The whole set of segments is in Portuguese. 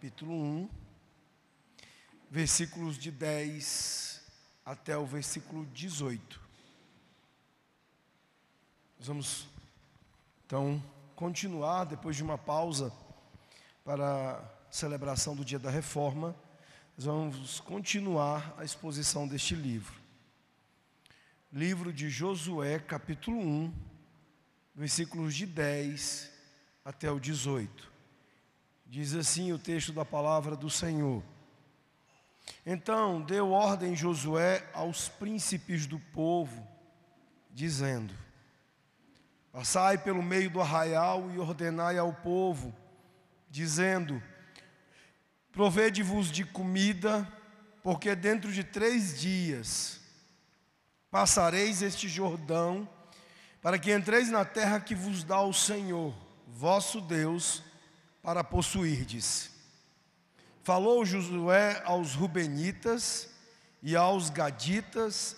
capítulo 1, versículos de 10 até o versículo 18. Nós vamos então continuar depois de uma pausa para a celebração do dia da reforma. Nós vamos continuar a exposição deste livro. Livro de Josué, capítulo 1, versículos de 10 até o 18. Diz assim o texto da palavra do Senhor. Então deu ordem Josué aos príncipes do povo, dizendo: Passai pelo meio do arraial e ordenai ao povo, dizendo: Provede-vos de comida, porque dentro de três dias passareis este Jordão, para que entreis na terra que vos dá o Senhor, vosso Deus, para possuirdes. Falou Josué aos Rubenitas e aos Gaditas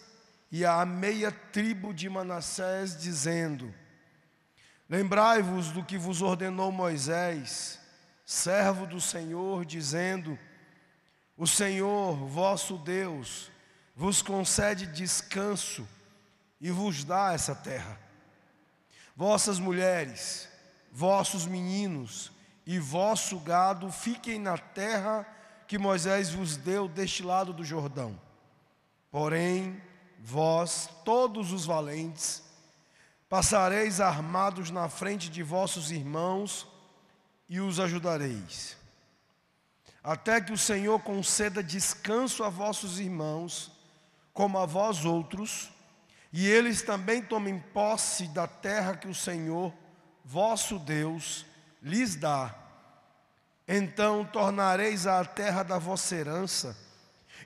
e à meia tribo de Manassés, dizendo: Lembrai-vos do que vos ordenou Moisés, servo do Senhor, dizendo: O Senhor, vosso Deus, vos concede descanso e vos dá essa terra. Vossas mulheres, vossos meninos e vosso gado fiquem na terra que Moisés vos deu deste lado do Jordão. Porém, vós, todos os valentes, Passareis armados na frente de vossos irmãos e os ajudareis. Até que o Senhor conceda descanso a vossos irmãos, como a vós outros, e eles também tomem posse da terra que o Senhor, vosso Deus, lhes dá. Então tornareis a terra da vossa herança,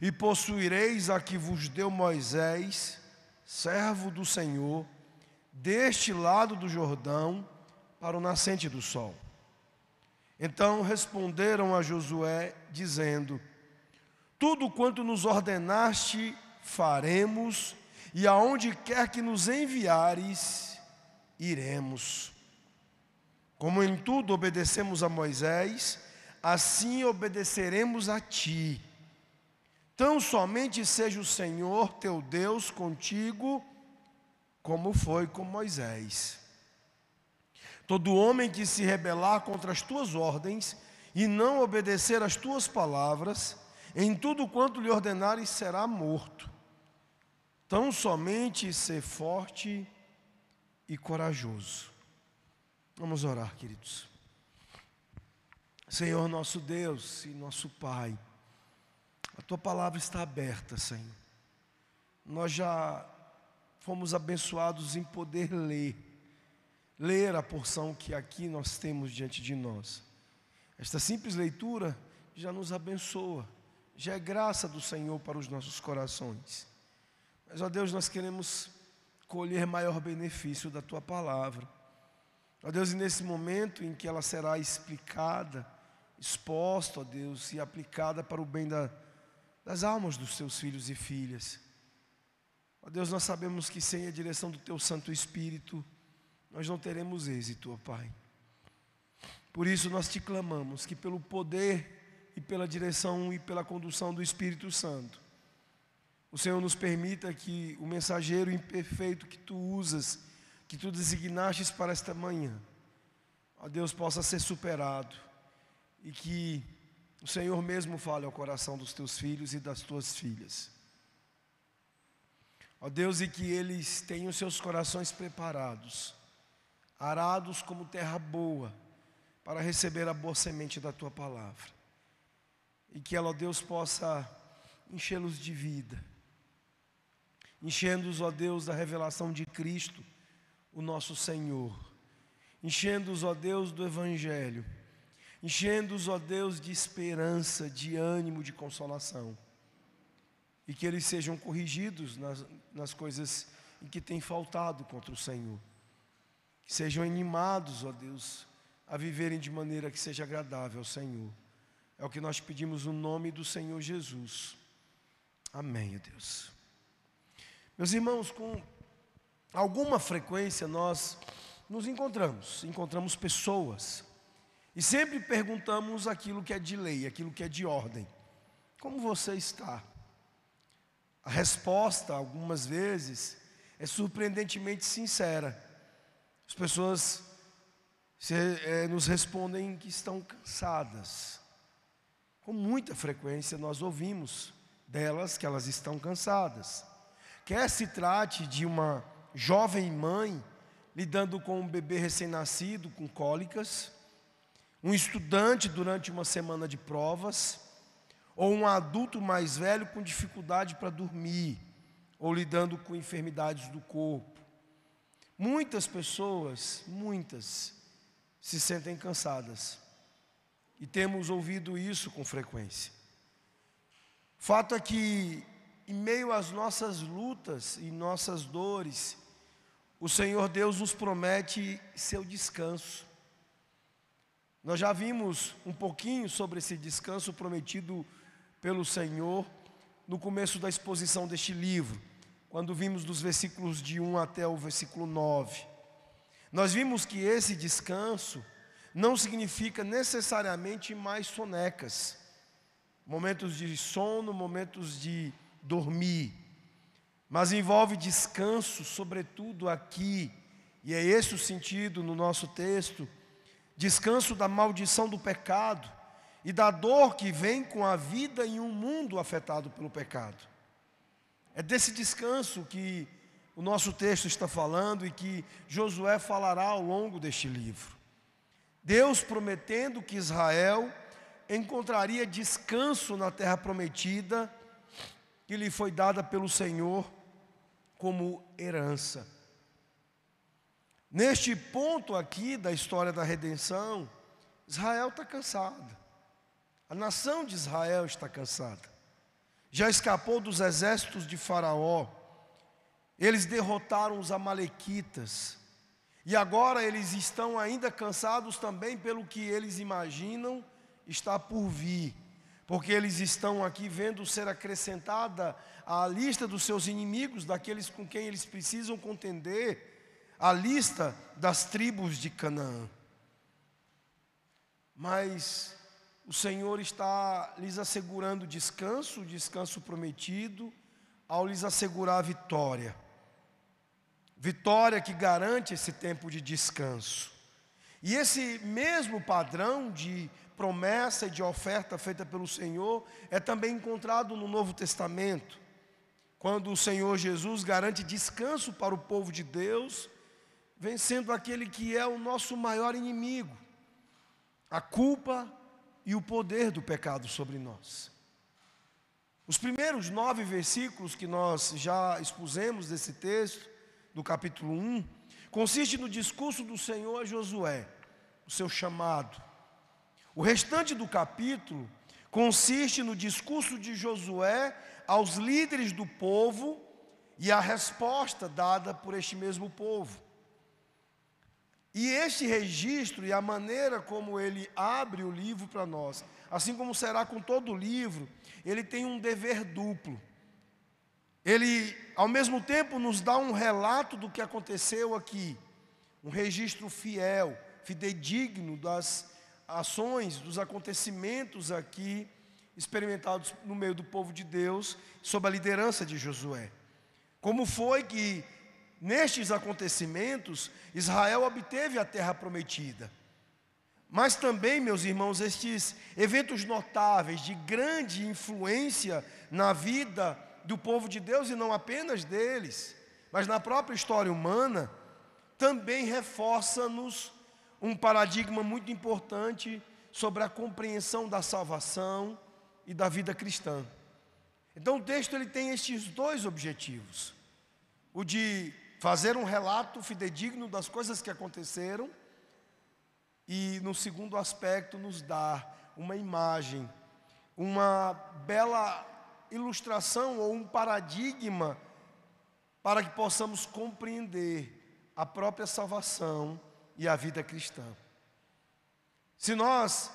e possuireis a que vos deu Moisés, servo do Senhor, deste lado do Jordão para o nascente do sol. Então responderam a Josué, dizendo: Tudo quanto nos ordenaste, faremos, e aonde quer que nos enviares, iremos. Como em tudo obedecemos a Moisés, assim obedeceremos a ti. Tão somente seja o Senhor teu Deus contigo como foi com Moisés. Todo homem que se rebelar contra as tuas ordens e não obedecer às tuas palavras, em tudo quanto lhe ordenares será morto. Tão somente ser forte e corajoso. Vamos orar, queridos. Senhor nosso Deus e nosso Pai, a tua palavra está aberta, Senhor. Nós já fomos abençoados em poder ler, ler a porção que aqui nós temos diante de nós. Esta simples leitura já nos abençoa, já é graça do Senhor para os nossos corações. Mas, ó Deus, nós queremos colher maior benefício da tua palavra. Ó Deus, e nesse momento em que ela será explicada, exposta, ó Deus, e aplicada para o bem da, das almas dos teus filhos e filhas. Ó Deus, nós sabemos que sem a direção do Teu Santo Espírito, nós não teremos êxito, ó Pai. Por isso nós te clamamos que pelo poder e pela direção e pela condução do Espírito Santo, o Senhor nos permita que o mensageiro imperfeito que tu usas, que tu designastes para esta manhã, ó Deus, possa ser superado e que o Senhor mesmo fale ao coração dos teus filhos e das tuas filhas. Ó Deus, e que eles tenham seus corações preparados, arados como terra boa, para receber a boa semente da tua palavra. E que ela, ó Deus, possa enchê-los de vida, enchendo-os, ó Deus, da revelação de Cristo, o nosso Senhor, enchendo-os, ó Deus, do Evangelho, enchendo-os, ó Deus, de esperança, de ânimo, de consolação e que eles sejam corrigidos nas, nas coisas em que têm faltado contra o Senhor. Que sejam animados, ó Deus, a viverem de maneira que seja agradável ao Senhor. É o que nós pedimos no nome do Senhor Jesus. Amém, ó Deus. Meus irmãos, com alguma frequência nós nos encontramos, encontramos pessoas E sempre perguntamos aquilo que é de lei, aquilo que é de ordem. Como você está? A resposta, algumas vezes, é surpreendentemente sincera. As pessoas se, é, nos respondem que estão cansadas. Com muita frequência nós ouvimos delas que elas estão cansadas. Quer se trate de uma jovem mãe lidando com um bebê recém-nascido com cólicas, um estudante durante uma semana de provas, ou um adulto mais velho com dificuldade para dormir, ou lidando com enfermidades do corpo. Muitas pessoas, muitas, se sentem cansadas. E temos ouvido isso com frequência. Fato é que, em meio às nossas lutas e nossas dores, o Senhor Deus nos promete seu descanso. Nós já vimos um pouquinho sobre esse descanso prometido pelo Senhor no começo da exposição deste livro, quando vimos dos versículos de 1 até o versículo 9. Nós vimos que esse descanso não significa necessariamente mais sonecas, momentos de sono, momentos de dormir, mas envolve descanso, sobretudo aqui, e é esse o sentido no nosso texto descanso da maldição do pecado e da dor que vem com a vida em um mundo afetado pelo pecado. É desse descanso que o nosso texto está falando e que Josué falará ao longo deste livro. Deus prometendo que Israel encontraria descanso na terra prometida que lhe foi dada pelo Senhor como herança. Neste ponto aqui da história da redenção, Israel está cansado. A nação de Israel está cansada. Já escapou dos exércitos de Faraó. Eles derrotaram os Amalequitas. E agora eles estão ainda cansados também pelo que eles imaginam está por vir. Porque eles estão aqui vendo ser acrescentada a lista dos seus inimigos, daqueles com quem eles precisam contender a lista das tribos de Canaã. Mas o Senhor está lhes assegurando descanso, descanso prometido, ao lhes assegurar a vitória. Vitória que garante esse tempo de descanso. E esse mesmo padrão de promessa e de oferta feita pelo Senhor é também encontrado no Novo Testamento, quando o Senhor Jesus garante descanso para o povo de Deus vencendo aquele que é o nosso maior inimigo, a culpa e o poder do pecado sobre nós. Os primeiros nove versículos que nós já expusemos desse texto, do capítulo 1, consiste no discurso do Senhor a Josué, o seu chamado. O restante do capítulo consiste no discurso de Josué aos líderes do povo e a resposta dada por este mesmo povo. E este registro e a maneira como ele abre o livro para nós, assim como será com todo o livro, ele tem um dever duplo. Ele, ao mesmo tempo, nos dá um relato do que aconteceu aqui, um registro fiel, fidedigno das ações, dos acontecimentos aqui experimentados no meio do povo de Deus, sob a liderança de Josué. Como foi que nestes acontecimentos, Israel obteve a terra prometida. Mas também, meus irmãos, estes eventos notáveis de grande influência na vida do povo de Deus e não apenas deles, mas na própria história humana, também reforça-nos um paradigma muito importante sobre a compreensão da salvação e da vida cristã. Então o texto ele tem estes dois objetivos: o de fazer um relato fidedigno das coisas que aconteceram e, no segundo aspecto, nos dar uma imagem, uma bela ilustração ou um paradigma para que possamos compreender a própria salvação e a vida cristã. Se nós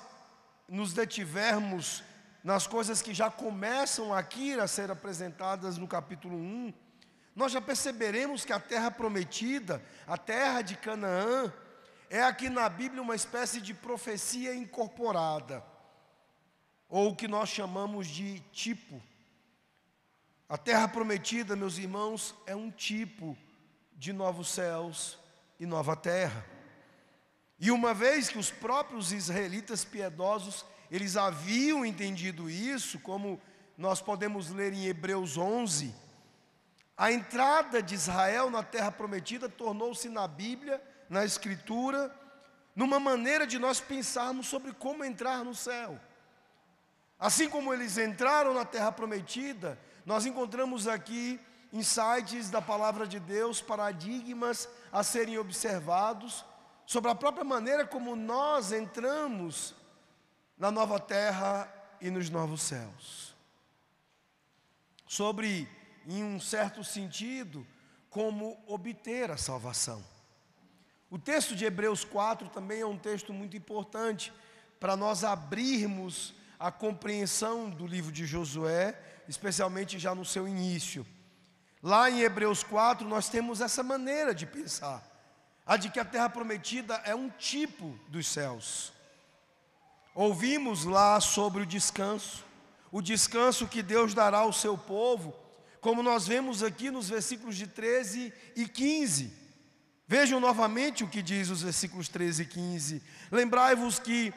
nos detivermos nas coisas que já começam aqui a ser apresentadas no capítulo 1, nós já perceberemos que a terra prometida, a terra de Canaã, é aqui na Bíblia uma espécie de profecia incorporada, ou o que nós chamamos de tipo. A terra prometida, meus irmãos, é um tipo de novos céus e nova terra. E uma vez que os próprios israelitas piedosos, eles haviam entendido isso, como nós podemos ler em Hebreus 11, a entrada de Israel na terra prometida tornou-se na Bíblia, na Escritura, numa maneira de nós pensarmos sobre como entrar no céu. Assim como eles entraram na terra prometida, nós encontramos aqui insights da palavra de Deus, paradigmas a serem observados sobre a própria maneira como nós entramos na nova terra e nos novos céus. Sobre, em um certo sentido, como obter a salvação. O texto de Hebreus 4 também é um texto muito importante para nós abrirmos a compreensão do livro de Josué, especialmente já no seu início. Lá em Hebreus 4, nós temos essa maneira de pensar, a de que a terra prometida é um tipo dos céus. Ouvimos lá sobre o descanso, o descanso que Deus dará ao seu povo, como nós vemos aqui nos versículos de 13 e 15. Vejam novamente o que diz os versículos 13 e 15. Lembrai-vos que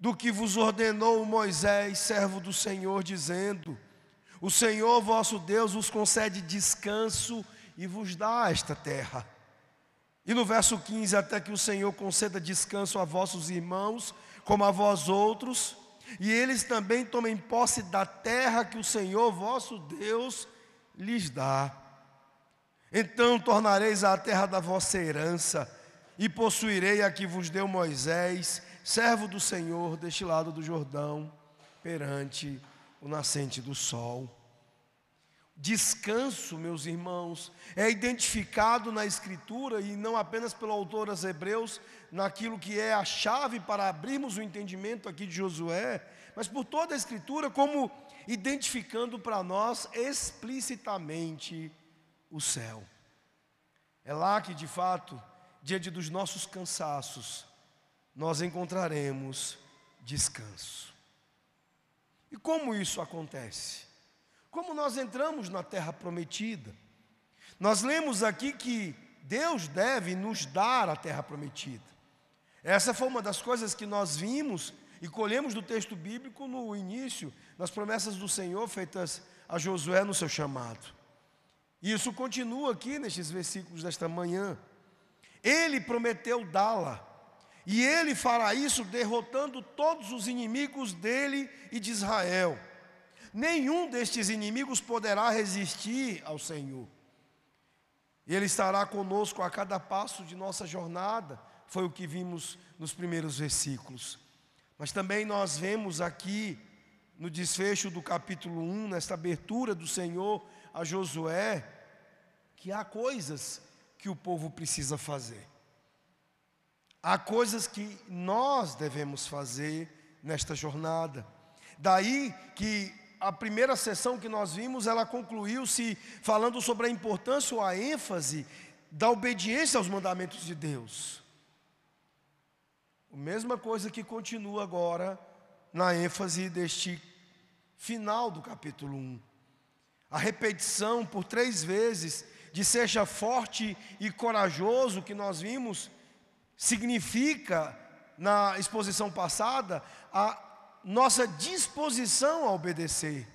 do que vos ordenou Moisés, servo do Senhor, dizendo: o Senhor vosso Deus vos concede descanso e vos dá esta terra. E no verso 15, até que o Senhor conceda descanso a vossos irmãos, como a vós outros, e eles também tomem posse da terra que o Senhor vosso Deus lhes dá. Então tornareis a terra da vossa herança, e possuirei a que vos deu Moisés, servo do Senhor, deste lado do Jordão, perante o nascente do sol. Descanso, meus irmãos, é identificado na Escritura e não apenas pelo autor aos Hebreus, naquilo que é a chave para abrirmos o entendimento aqui de Josué, mas por toda a Escritura, como identificando para nós explicitamente o céu. É lá que, de fato, diante dos nossos cansaços, nós encontraremos descanso. E como isso acontece? Como nós entramos na terra prometida? Nós lemos aqui que Deus deve nos dar a terra prometida. Essa foi uma das coisas que nós vimos e colhemos do texto bíblico no início, nas promessas do Senhor feitas a Josué no seu chamado. E isso continua aqui nestes versículos desta manhã. Ele prometeu dá-la, e ele fará isso derrotando todos os inimigos dele e de Israel. Nenhum destes inimigos poderá resistir ao Senhor. Ele estará conosco a cada passo de nossa jornada, foi o que vimos nos primeiros versículos. Mas também nós vemos aqui, no desfecho do capítulo 1, nesta abertura do Senhor a Josué, que há coisas que o povo precisa fazer. Há coisas que nós devemos fazer nesta jornada. Daí que a primeira sessão que nós vimos, ela concluiu-se falando sobre a importância ou a ênfase da obediência aos mandamentos de Deus. A mesma coisa que continua agora na ênfase deste final do capítulo 1. A repetição por três vezes de seja forte e corajoso que nós vimos significa, na exposição passada, a nossa disposição a obedecer.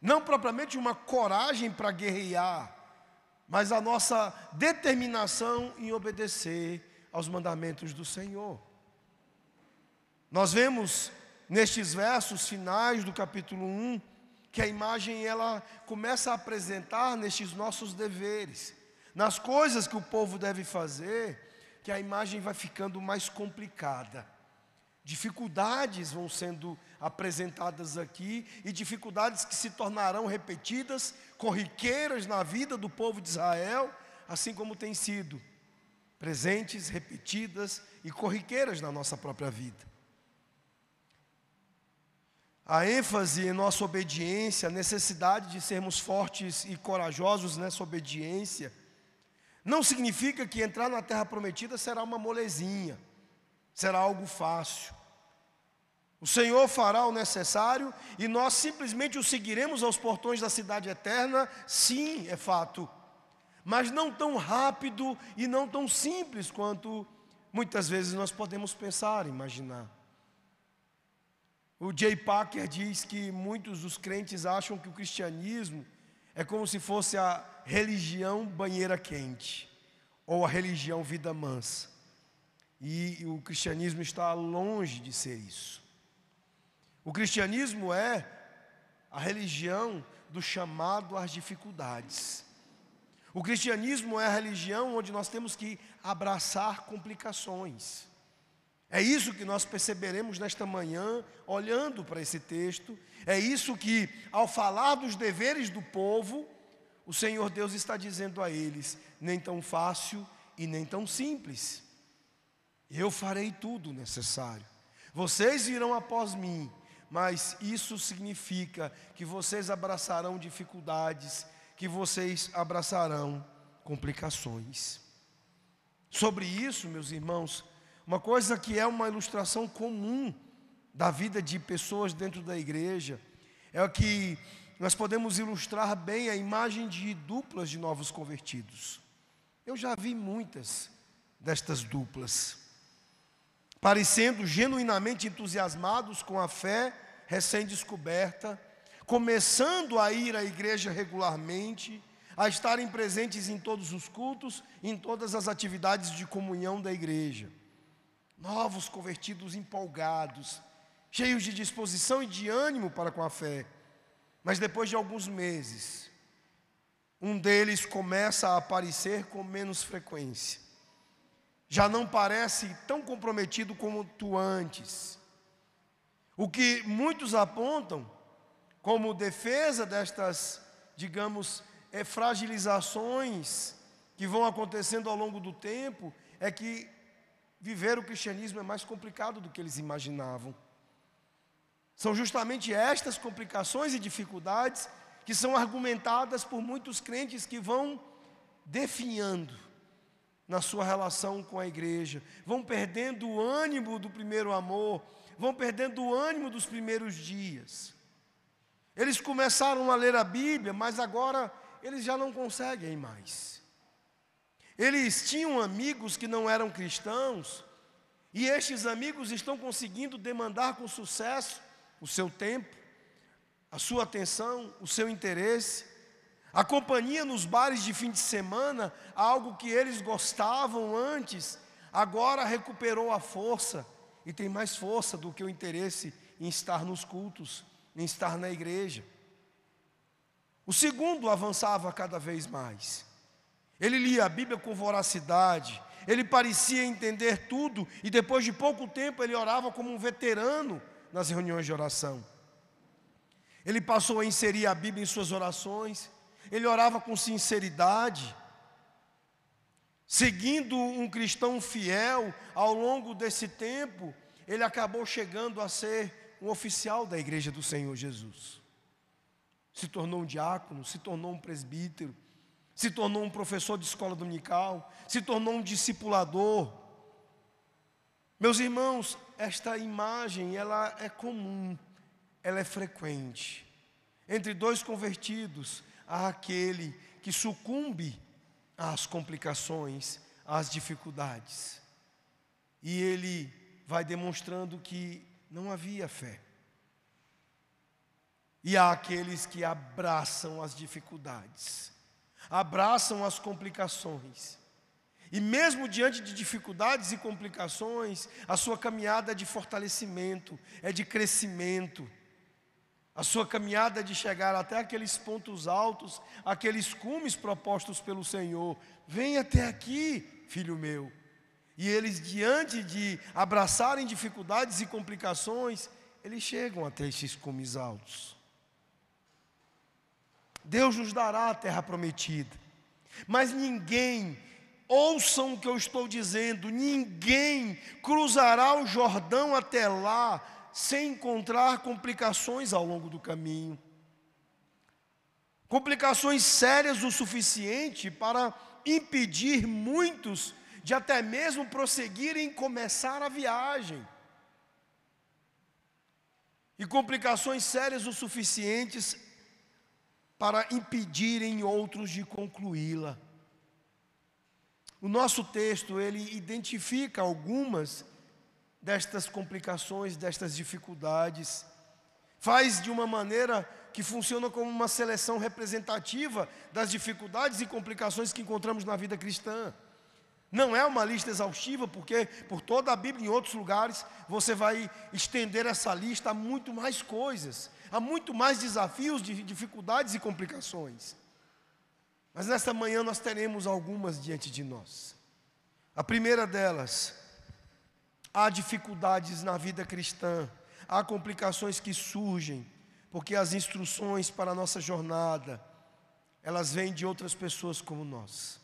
Não propriamente uma coragem para guerrear, mas a nossa determinação em obedecer aos mandamentos do Senhor. Nós vemos nestes versos finais do capítulo 1 que a imagem ela começa a apresentar nestes nossos deveres, nas coisas que o povo deve fazer, que a imagem vai ficando mais complicada. Dificuldades vão sendo apresentadas aqui e dificuldades que se tornarão repetidas, corriqueiras na vida do povo de Israel, assim como tem sido presentes, repetidas e corriqueiras na nossa própria vida. A ênfase em nossa obediência, a necessidade de sermos fortes e corajosos nessa obediência, não significa que entrar na terra prometida será uma molezinha, será algo fácil. O Senhor fará o necessário e nós simplesmente o seguiremos aos portões da cidade eterna, sim, é fato, mas não tão rápido e não tão simples quanto muitas vezes nós podemos pensar, imaginar. O Jay Packer diz que muitos dos crentes acham que o cristianismo é como se fosse a religião banheira quente ou a religião vida mansa. E o cristianismo está longe de ser isso. O cristianismo é a religião do chamado às dificuldades. O cristianismo é a religião onde nós temos que abraçar complicações. É isso que nós perceberemos nesta manhã, olhando para esse texto. É isso que, ao falar dos deveres do povo, o Senhor Deus está dizendo a eles: nem tão fácil e nem tão simples. Eu farei tudo necessário. Vocês virão após mim, mas isso significa que vocês abraçarão dificuldades, que vocês abraçarão complicações. Sobre isso, meus irmãos, uma coisa que é uma ilustração comum da vida de pessoas dentro da igreja é o que nós podemos ilustrar bem a imagem de duplas de novos convertidos. Eu já vi muitas destas duplas, parecendo genuinamente entusiasmados com a fé recém-descoberta, começando a ir à igreja regularmente, a estarem presentes em todos os cultos, em todas as atividades de comunhão da igreja novos convertidos empolgados, cheios de disposição e de ânimo para com a fé. Mas depois de alguns meses, um deles começa a aparecer com menos frequência. Já não parece tão comprometido como tu antes. O que muitos apontam como defesa destas, digamos, é, fragilizações que vão acontecendo ao longo do tempo, é que viver o cristianismo é mais complicado do que eles imaginavam. São justamente estas complicações e dificuldades que são argumentadas por muitos crentes que vão definhando na sua relação com a igreja, vão perdendo o ânimo do primeiro amor, vão perdendo o ânimo dos primeiros dias. Eles começaram a ler a Bíblia, mas agora eles já não conseguem mais. Eles tinham amigos que não eram cristãos, e estes amigos estão conseguindo demandar com sucesso o seu tempo, a sua atenção, o seu interesse. A companhia nos bares de fim de semana, algo que eles gostavam antes, agora recuperou a força e tem mais força do que o interesse em estar nos cultos, em estar na igreja. O segundo avançava cada vez mais. Ele lia a Bíblia com voracidade, ele parecia entender tudo e depois de pouco tempo ele orava como um veterano nas reuniões de oração. Ele passou a inserir a Bíblia em suas orações, ele orava com sinceridade. Seguindo um cristão fiel ao longo desse tempo, ele acabou chegando a ser um oficial da igreja do Senhor Jesus. Se tornou um diácono, se tornou um presbítero se tornou um professor de escola dominical, se tornou um discipulador. Meus irmãos, esta imagem, ela é comum, ela é frequente. Entre dois convertidos, há aquele que sucumbe às complicações, às dificuldades. E ele vai demonstrando que não havia fé. E há aqueles que abraçam as dificuldades abraçam as complicações. E mesmo diante de dificuldades e complicações, a sua caminhada é de fortalecimento, é de crescimento. A sua caminhada de chegar até aqueles pontos altos, aqueles cumes propostos pelo Senhor. Vem até aqui, filho meu. E eles, diante de abraçarem dificuldades e complicações, eles chegam até esses cumes altos. Deus nos dará a terra prometida. Mas ninguém, ouçam o que eu estou dizendo, ninguém cruzará o Jordão até lá sem encontrar complicações ao longo do caminho. Complicações sérias o suficiente para impedir muitos de até mesmo prosseguirem e começar a viagem. E complicações sérias o suficientes para impedirem outros de concluí-la. O nosso texto, ele identifica algumas destas complicações, destas dificuldades, faz de uma maneira que funciona como uma seleção representativa das dificuldades e complicações que encontramos na vida cristã. Não é uma lista exaustiva, porque por toda a Bíblia, em outros lugares, você vai estender essa lista a muito mais coisas, a muito mais desafios, de dificuldades e complicações. Mas nesta manhã nós teremos algumas diante de nós. A primeira delas, há dificuldades na vida cristã, há complicações que surgem, porque as instruções para a nossa jornada, elas vêm de outras pessoas como nós.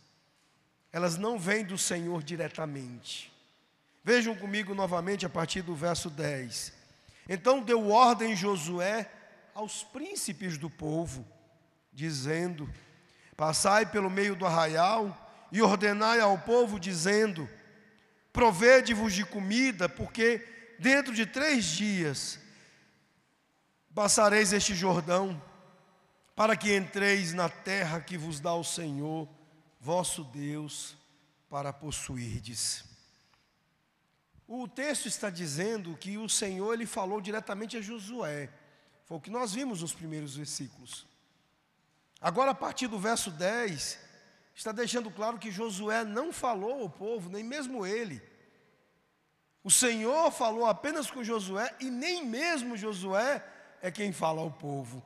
Elas não vêm do Senhor diretamente. Vejam comigo novamente a partir do verso 10. Então deu ordem Josué aos príncipes do povo, dizendo: Passai pelo meio do arraial e ordenai ao povo, dizendo: Provede-vos de comida, porque dentro de três dias passareis este Jordão, para que entreis na terra que vos dá o Senhor, vosso Deus, para possuirdes. O texto está dizendo que o Senhor ele falou diretamente a Josué. Foi o que nós vimos nos primeiros versículos. Agora, a partir do verso 10, está deixando claro que Josué não falou ao povo, nem mesmo ele. O Senhor falou apenas com Josué e nem mesmo Josué é quem fala ao povo.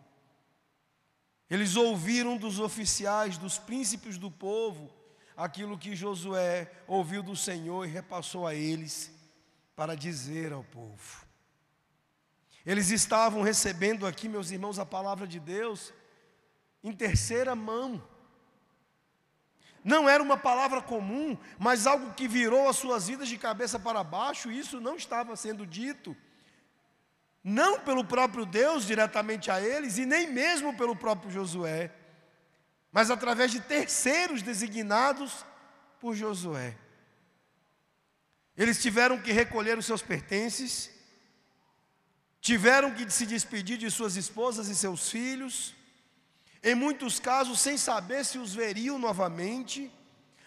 Eles ouviram dos oficiais, dos príncipes do povo, aquilo que Josué ouviu do Senhor e repassou a eles para dizer ao povo. Eles estavam recebendo aqui, meus irmãos, a palavra de Deus em terceira mão. Não era uma palavra comum, mas algo que virou as suas vidas de cabeça para baixo, e isso não estava sendo dito, não pelo próprio Deus diretamente a eles, e nem mesmo pelo próprio Josué, mas através de terceiros designados por Josué. Eles tiveram que recolher os seus pertences, tiveram que se despedir de suas esposas e seus filhos, em muitos casos sem saber se os veriam novamente,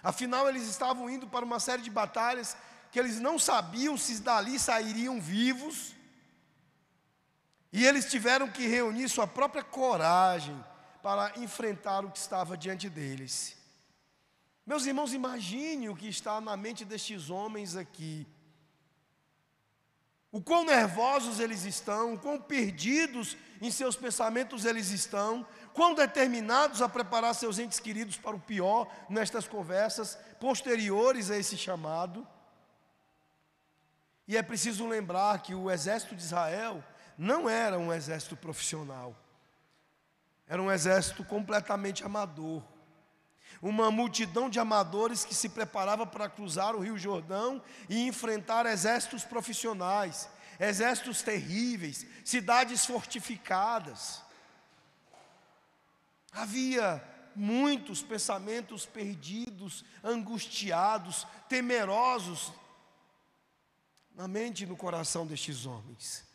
afinal eles estavam indo para uma série de batalhas que eles não sabiam se dali sairiam vivos, e eles tiveram que reunir sua própria coragem para enfrentar o que estava diante deles. Meus irmãos, imagine o que está na mente destes homens aqui. O quão nervosos eles estão, o quão perdidos em seus pensamentos eles estão, quão determinados a preparar seus entes queridos para o pior nestas conversas posteriores a esse chamado. E é preciso lembrar que o exército de Israel não era um exército profissional, era um exército completamente amador. Uma multidão de amadores que se preparava para cruzar o Rio Jordão e enfrentar exércitos profissionais, exércitos terríveis, cidades fortificadas. Havia muitos pensamentos perdidos, angustiados, temerosos na mente e no coração destes homens.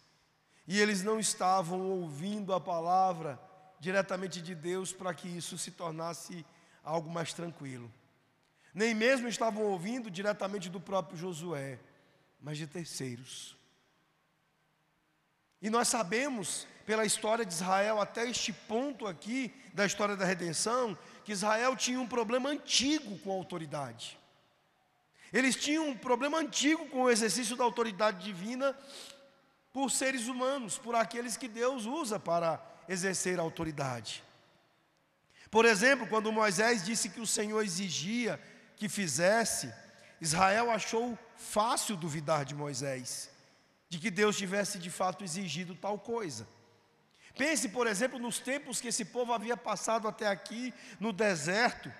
E eles não estavam ouvindo a palavra diretamente de Deus para que isso se tornasse algo mais tranquilo. Nem mesmo estavam ouvindo diretamente do próprio Josué, mas de terceiros. E nós sabemos pela história de Israel até este ponto aqui da história da redenção, que Israel tinha um problema antigo com a autoridade. Eles tinham um problema antigo com o exercício da autoridade divina por seres humanos, por aqueles que Deus usa para exercer a autoridade. Por exemplo, quando Moisés disse que o Senhor exigia que fizesse, Israel achou fácil duvidar de Moisés, de que Deus tivesse de fato exigido tal coisa. Pense, por exemplo, nos tempos que esse povo havia passado até aqui no deserto,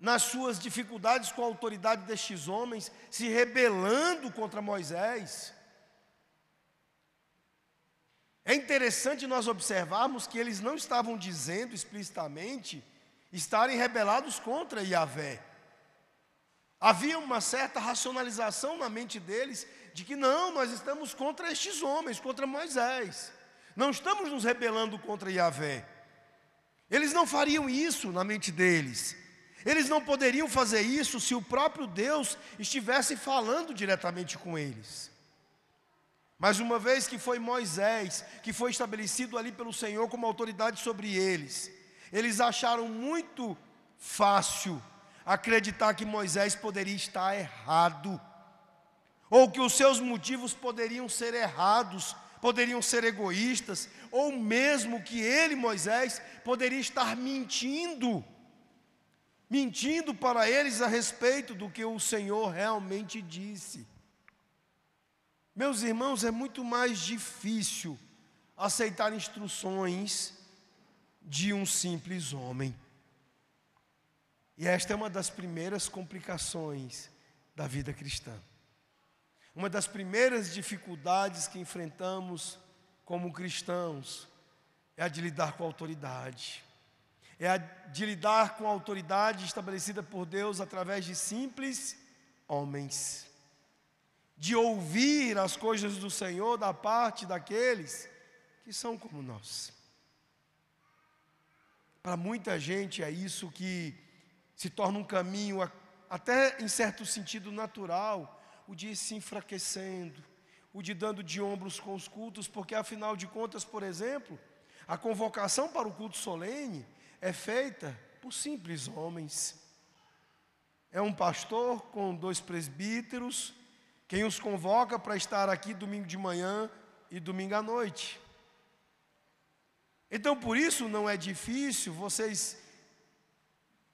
nas suas dificuldades com a autoridade destes homens, se rebelando contra Moisés. É interessante nós observarmos que eles não estavam dizendo explicitamente estarem rebelados contra Yahvé. Havia uma certa racionalização na mente deles de que não, nós estamos contra estes homens, contra Moisés. Não estamos nos rebelando contra Yahvé. Eles não fariam isso na mente deles. Eles não poderiam fazer isso se o próprio Deus estivesse falando diretamente com eles. Mas uma vez que foi Moisés, que foi estabelecido ali pelo Senhor como autoridade sobre eles, eles acharam muito fácil acreditar que Moisés poderia estar errado, ou que os seus motivos poderiam ser errados, poderiam ser egoístas, ou mesmo que ele, Moisés, poderia estar mentindo mentindo para eles a respeito do que o Senhor realmente disse. Meus irmãos, é muito mais difícil aceitar instruções de um simples homem. E esta é uma das primeiras complicações da vida cristã. Uma das primeiras dificuldades que enfrentamos como cristãos é a de lidar com a autoridade é a de lidar com a autoridade estabelecida por Deus através de simples homens, de ouvir as coisas do Senhor da parte daqueles que são como nós. Para muita gente é isso que se torna um caminho, até em certo sentido natural, o de se enfraquecendo, o de dando de ombros com os cultos, porque afinal de contas, por exemplo, a convocação para o culto solene é feita por simples homens. É um pastor com dois presbíteros, quem os convoca para estar aqui domingo de manhã e domingo à noite. Então, por isso não é difícil vocês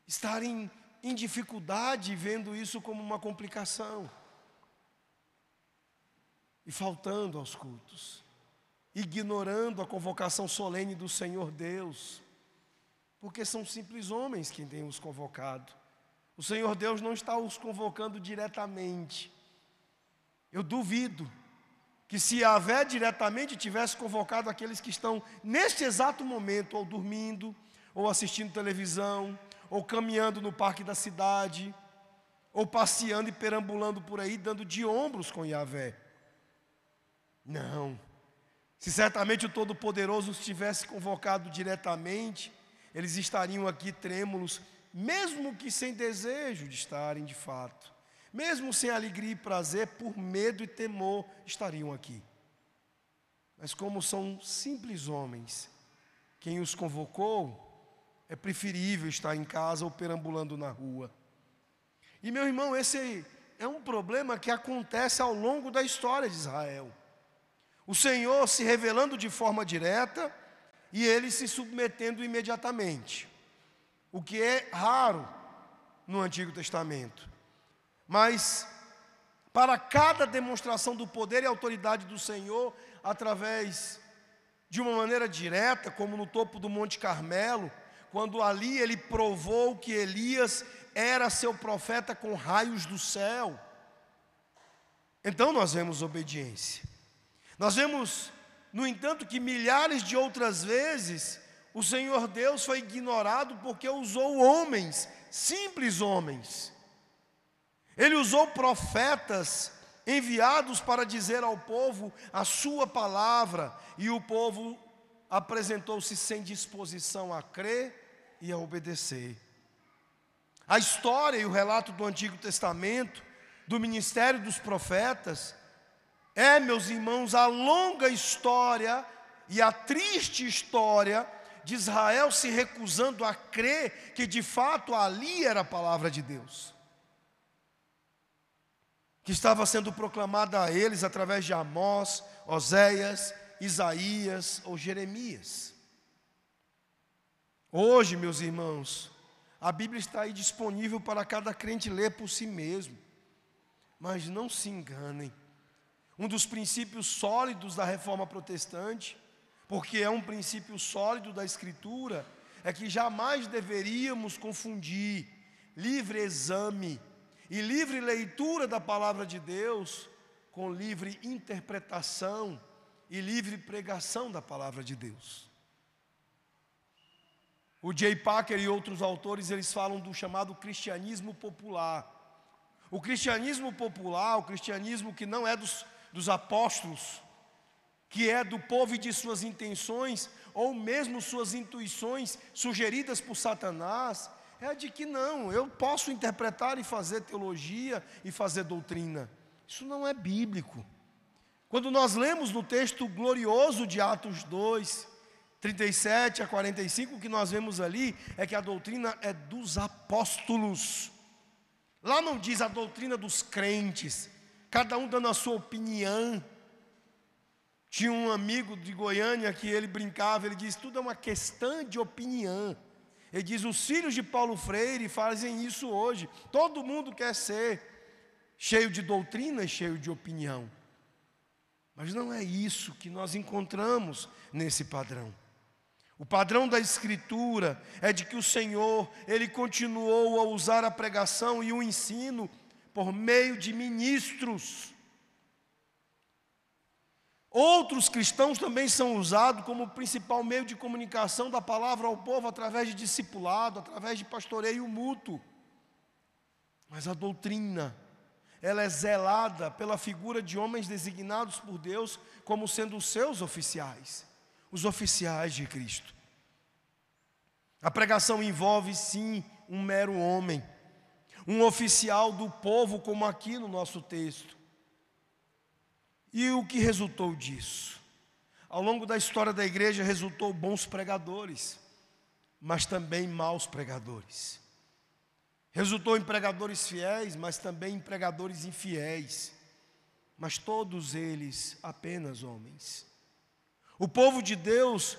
estarem em dificuldade vendo isso como uma complicação. E faltando aos cultos, ignorando a convocação solene do Senhor Deus porque são simples homens quem tem os convocado. O Senhor Deus não está os convocando diretamente. Eu duvido que se Yahvé diretamente tivesse convocado aqueles que estão neste exato momento, ou dormindo, ou assistindo televisão, ou caminhando no parque da cidade, ou passeando e perambulando por aí, dando de ombros com Yahvé. Não. Se certamente o Todo-Poderoso os tivesse convocado diretamente, eles estariam aqui trêmulos, mesmo que sem desejo de estarem de fato, mesmo sem alegria e prazer, por medo e temor, estariam aqui. Mas como são simples homens, quem os convocou, é preferível estar em casa ou perambulando na rua. E meu irmão, esse é um problema que acontece ao longo da história de Israel. O Senhor se revelando de forma direta, e ele se submetendo imediatamente, o que é raro no Antigo Testamento. Mas, para cada demonstração do poder e autoridade do Senhor, através de uma maneira direta, como no topo do Monte Carmelo, quando ali ele provou que Elias era seu profeta com raios do céu. Então nós vemos obediência. Nós vemos no entanto, que milhares de outras vezes o Senhor Deus foi ignorado porque usou homens, simples homens. Ele usou profetas enviados para dizer ao povo a sua palavra, e o povo apresentou-se sem disposição a crer e a obedecer. A história e o relato do Antigo Testamento, do ministério dos profetas, é, meus irmãos, a longa história e a triste história de Israel se recusando a crer que de fato ali era a palavra de Deus, que estava sendo proclamada a eles através de Amós, Oséias, Isaías ou Jeremias. Hoje, meus irmãos, a Bíblia está aí disponível para cada crente ler por si mesmo, mas não se enganem um dos princípios sólidos da reforma protestante, porque é um princípio sólido da Escritura, é que jamais deveríamos confundir livre exame e livre leitura da palavra de Deus com livre interpretação e livre pregação da palavra de Deus. O Jay Packer e outros autores, eles falam do chamado cristianismo popular. O cristianismo popular, o cristianismo que não é dos, dos apóstolos, que é do povo e de suas intenções, ou mesmo suas intuições sugeridas por Satanás, é de que não, eu posso interpretar e fazer teologia e fazer doutrina. Isso não é bíblico. Quando nós lemos no texto glorioso de Atos 2, 37 a 45, o que nós vemos ali é que a doutrina é dos apóstolos. Lá não diz a doutrina dos crentes, cada um dando a sua opinião. Tinha um amigo de Goiânia que ele brincava, ele diz: tudo é uma questão de opinião. Ele diz: os filhos de Paulo Freire fazem isso hoje. Todo mundo quer ser cheio de doutrina e cheio de opinião. Mas não é isso que nós encontramos nesse padrão. O padrão da Escritura é de que o Senhor, Ele continuou a usar a pregação e o ensino por meio de ministros. Outros cristãos também são usados como principal meio de comunicação da palavra ao povo através de discipulado, através de pastoreio mútuo. Mas a doutrina, ela é zelada pela figura de homens designados por Deus como sendo os seus oficiais, os oficiais de Cristo. A pregação envolve sim um mero homem, um oficial do povo, como aqui no nosso texto. E o que resultou disso? Ao longo da história da igreja, resultou bons pregadores, mas também maus pregadores. Resultou em pregadores fiéis, mas também em pregadores infiéis. Mas todos eles apenas homens. O povo de Deus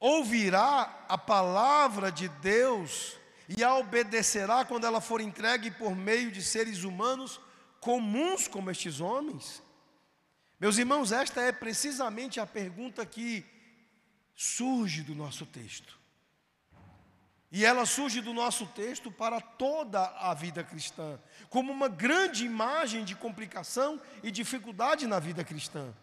ouvirá a palavra de Deus e a obedecerá quando ela for entregue por meio de seres humanos comuns como estes homens? Meus irmãos, esta é precisamente a pergunta que surge do nosso texto. E ela surge do nosso texto para toda a vida cristã, como uma grande imagem de complicação e dificuldade na vida cristã.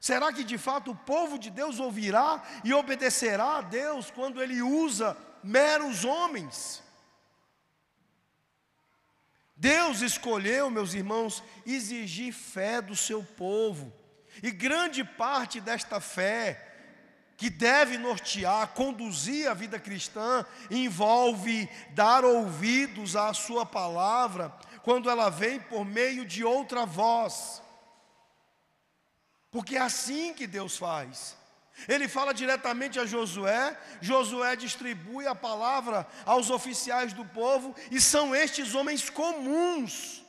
Será que de fato o povo de Deus ouvirá e obedecerá a Deus quando ele usa meros homens? Deus escolheu, meus irmãos, exigir fé do seu povo. E grande parte desta fé, que deve nortear, conduzir a vida cristã, envolve dar ouvidos à Sua palavra, quando ela vem por meio de outra voz. Porque é assim que Deus faz. Ele fala diretamente a Josué, Josué distribui a palavra aos oficiais do povo, e são estes homens comuns,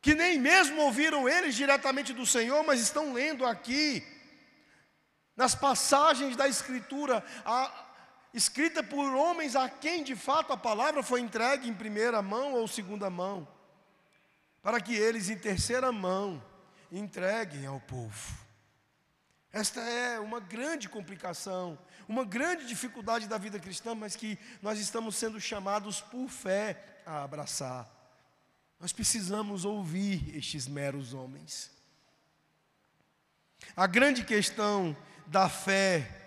que nem mesmo ouviram eles diretamente do Senhor, mas estão lendo aqui, nas passagens da Escritura, a, escrita por homens a quem de fato a palavra foi entregue em primeira mão ou segunda mão, para que eles em terceira mão entreguem ao povo. Esta é uma grande complicação, uma grande dificuldade da vida cristã, mas que nós estamos sendo chamados por fé a abraçar. Nós precisamos ouvir estes meros homens. A grande questão da fé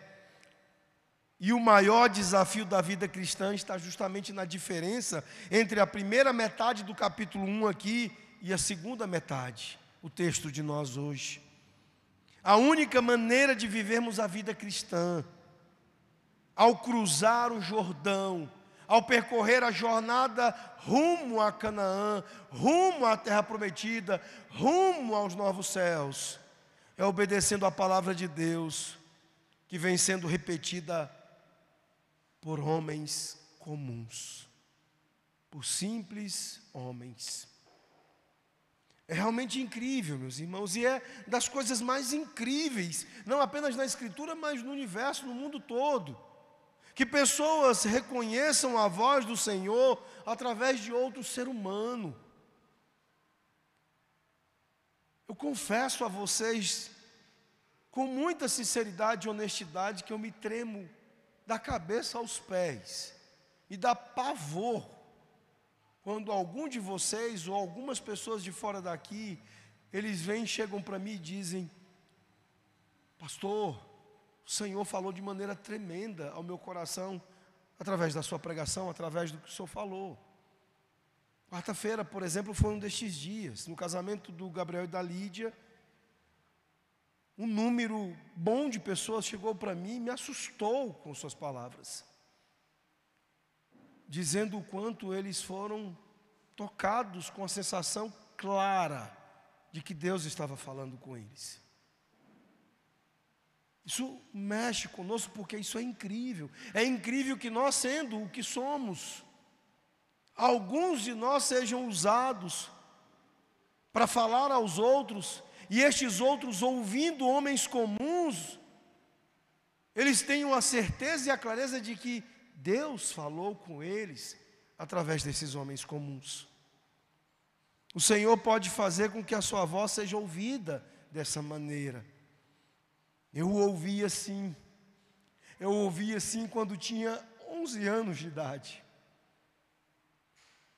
e o maior desafio da vida cristã está justamente na diferença entre a primeira metade do capítulo 1 aqui e a segunda metade, o texto de nós hoje. A única maneira de vivermos a vida cristã, ao cruzar o Jordão, ao percorrer a jornada rumo a Canaã, rumo à terra prometida, rumo aos novos céus, é obedecendo a palavra de Deus, que vem sendo repetida por homens comuns, por simples homens. É realmente incrível, meus irmãos, e é das coisas mais incríveis, não apenas na Escritura, mas no universo, no mundo todo. Que pessoas reconheçam a voz do Senhor através de outro ser humano. Eu confesso a vocês, com muita sinceridade e honestidade, que eu me tremo da cabeça aos pés, e dá pavor quando algum de vocês ou algumas pessoas de fora daqui, eles vêm, chegam para mim e dizem: Pastor, o Senhor falou de maneira tremenda ao meu coração, através da sua pregação, através do que o Senhor falou. Quarta-feira, por exemplo, foi um destes dias. No casamento do Gabriel e da Lídia, um número bom de pessoas chegou para mim e me assustou com suas palavras, dizendo o quanto eles foram tocados com a sensação clara de que Deus estava falando com eles. Isso mexe conosco porque isso é incrível. É incrível que nós, sendo o que somos, alguns de nós sejam usados para falar aos outros, e estes outros, ouvindo homens comuns, eles tenham a certeza e a clareza de que Deus falou com eles através desses homens comuns. O Senhor pode fazer com que a sua voz seja ouvida dessa maneira. Eu ouvi assim. Eu ouvi assim quando tinha 11 anos de idade.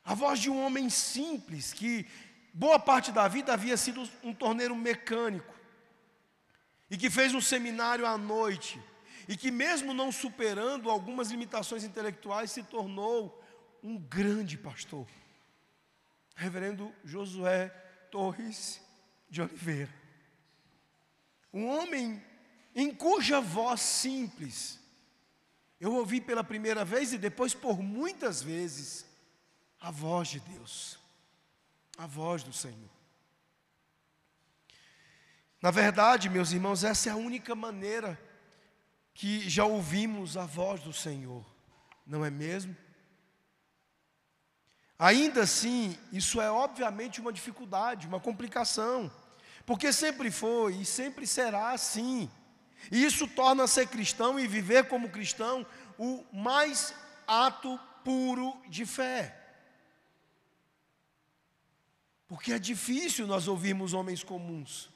A voz de um homem simples que boa parte da vida havia sido um torneiro mecânico e que fez um seminário à noite e que mesmo não superando algumas limitações intelectuais se tornou um grande pastor. Reverendo Josué Torres de Oliveira. Um homem em cuja voz simples eu ouvi pela primeira vez e depois por muitas vezes a voz de Deus, a voz do Senhor. Na verdade, meus irmãos, essa é a única maneira que já ouvimos a voz do Senhor, não é mesmo? Ainda assim, isso é obviamente uma dificuldade, uma complicação, porque sempre foi e sempre será assim. E isso torna ser cristão e viver como cristão o mais ato puro de fé. Porque é difícil nós ouvirmos homens comuns,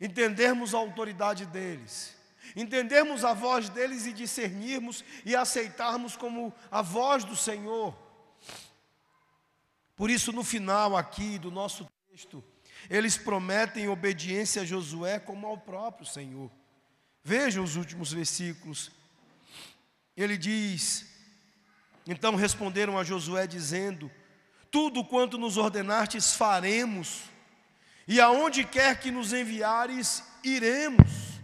entendermos a autoridade deles, entendermos a voz deles e discernirmos e aceitarmos como a voz do Senhor. Por isso, no final aqui do nosso texto, eles prometem obediência a Josué como ao próprio Senhor. Vejam os últimos versículos. Ele diz: Então responderam a Josué, dizendo: tudo quanto nos ordenastes faremos, e aonde quer que nos enviares, iremos.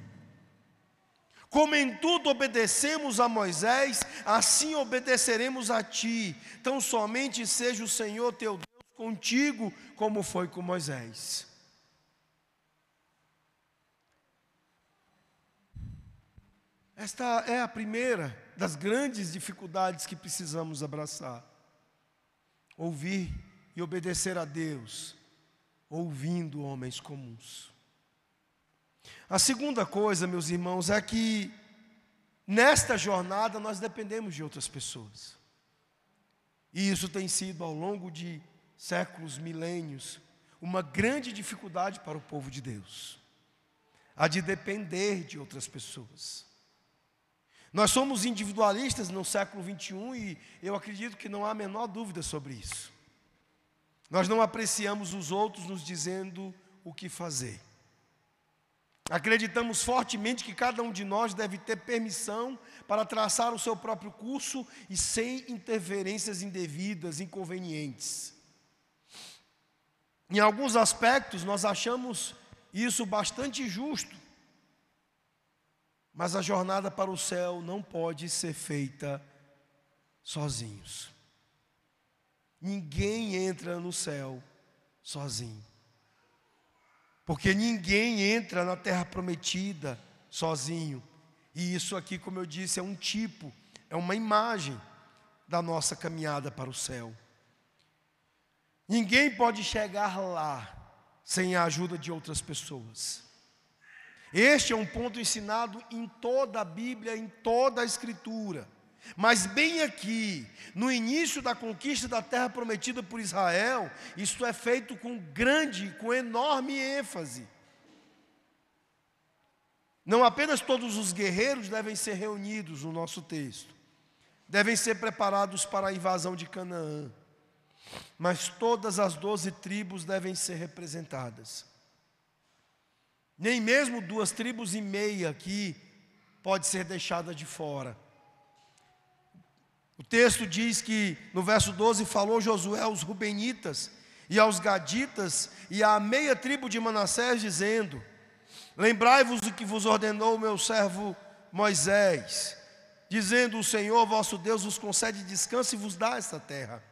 Como em tudo obedecemos a Moisés, assim obedeceremos a ti. Tão somente seja o Senhor teu Deus contigo, como foi com Moisés. Esta é a primeira das grandes dificuldades que precisamos abraçar ouvir e obedecer a Deus, ouvindo homens comuns. A segunda coisa, meus irmãos, é que nesta jornada nós dependemos de outras pessoas. E isso tem sido ao longo de séculos, milênios, uma grande dificuldade para o povo de Deus. A de depender de outras pessoas. Nós somos individualistas no século 21 e eu acredito que não há a menor dúvida sobre isso. Nós não apreciamos os outros nos dizendo o que fazer. Acreditamos fortemente que cada um de nós deve ter permissão para traçar o seu próprio curso e sem interferências indevidas, inconvenientes. Em alguns aspectos, nós achamos isso bastante justo. Mas a jornada para o céu não pode ser feita sozinhos. Ninguém entra no céu sozinho. Porque ninguém entra na terra prometida sozinho. E isso aqui, como eu disse, é um tipo, é uma imagem da nossa caminhada para o céu. Ninguém pode chegar lá sem a ajuda de outras pessoas. Este é um ponto ensinado em toda a Bíblia, em toda a Escritura. Mas bem aqui, no início da conquista da terra prometida por Israel, isto é feito com grande, com enorme ênfase. Não apenas todos os guerreiros devem ser reunidos no nosso texto, devem ser preparados para a invasão de Canaã, mas todas as doze tribos devem ser representadas. Nem mesmo duas tribos e meia aqui pode ser deixada de fora. O texto diz que no verso 12 falou Josué aos rubenitas e aos gaditas e à meia tribo de Manassés dizendo: Lembrai-vos do que vos ordenou o meu servo Moisés, dizendo: O Senhor vosso Deus vos concede descanso e vos dá esta terra.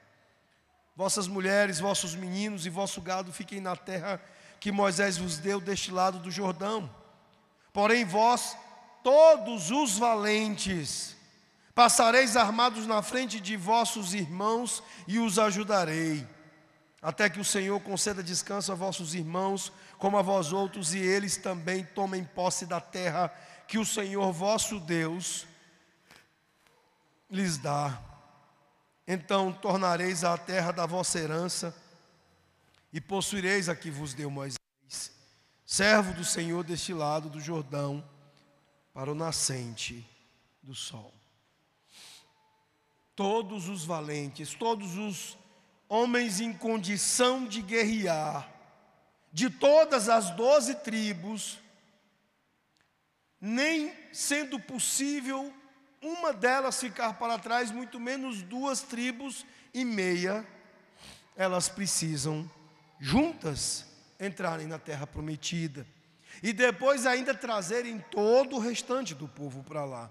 Vossas mulheres, vossos meninos e vosso gado fiquem na terra que Moisés vos deu deste lado do Jordão. Porém, vós, todos os valentes, passareis armados na frente de vossos irmãos e os ajudarei, até que o Senhor conceda descanso a vossos irmãos, como a vós outros, e eles também tomem posse da terra que o Senhor vosso Deus lhes dá. Então tornareis a terra da vossa herança, e possuireis a que vos deu Moisés, servo do Senhor deste lado do Jordão, para o nascente do sol. Todos os valentes, todos os homens em condição de guerrear, de todas as doze tribos, nem sendo possível uma delas ficar para trás, muito menos duas tribos e meia, elas precisam juntas entrarem na terra prometida e depois ainda trazerem todo o restante do povo para lá.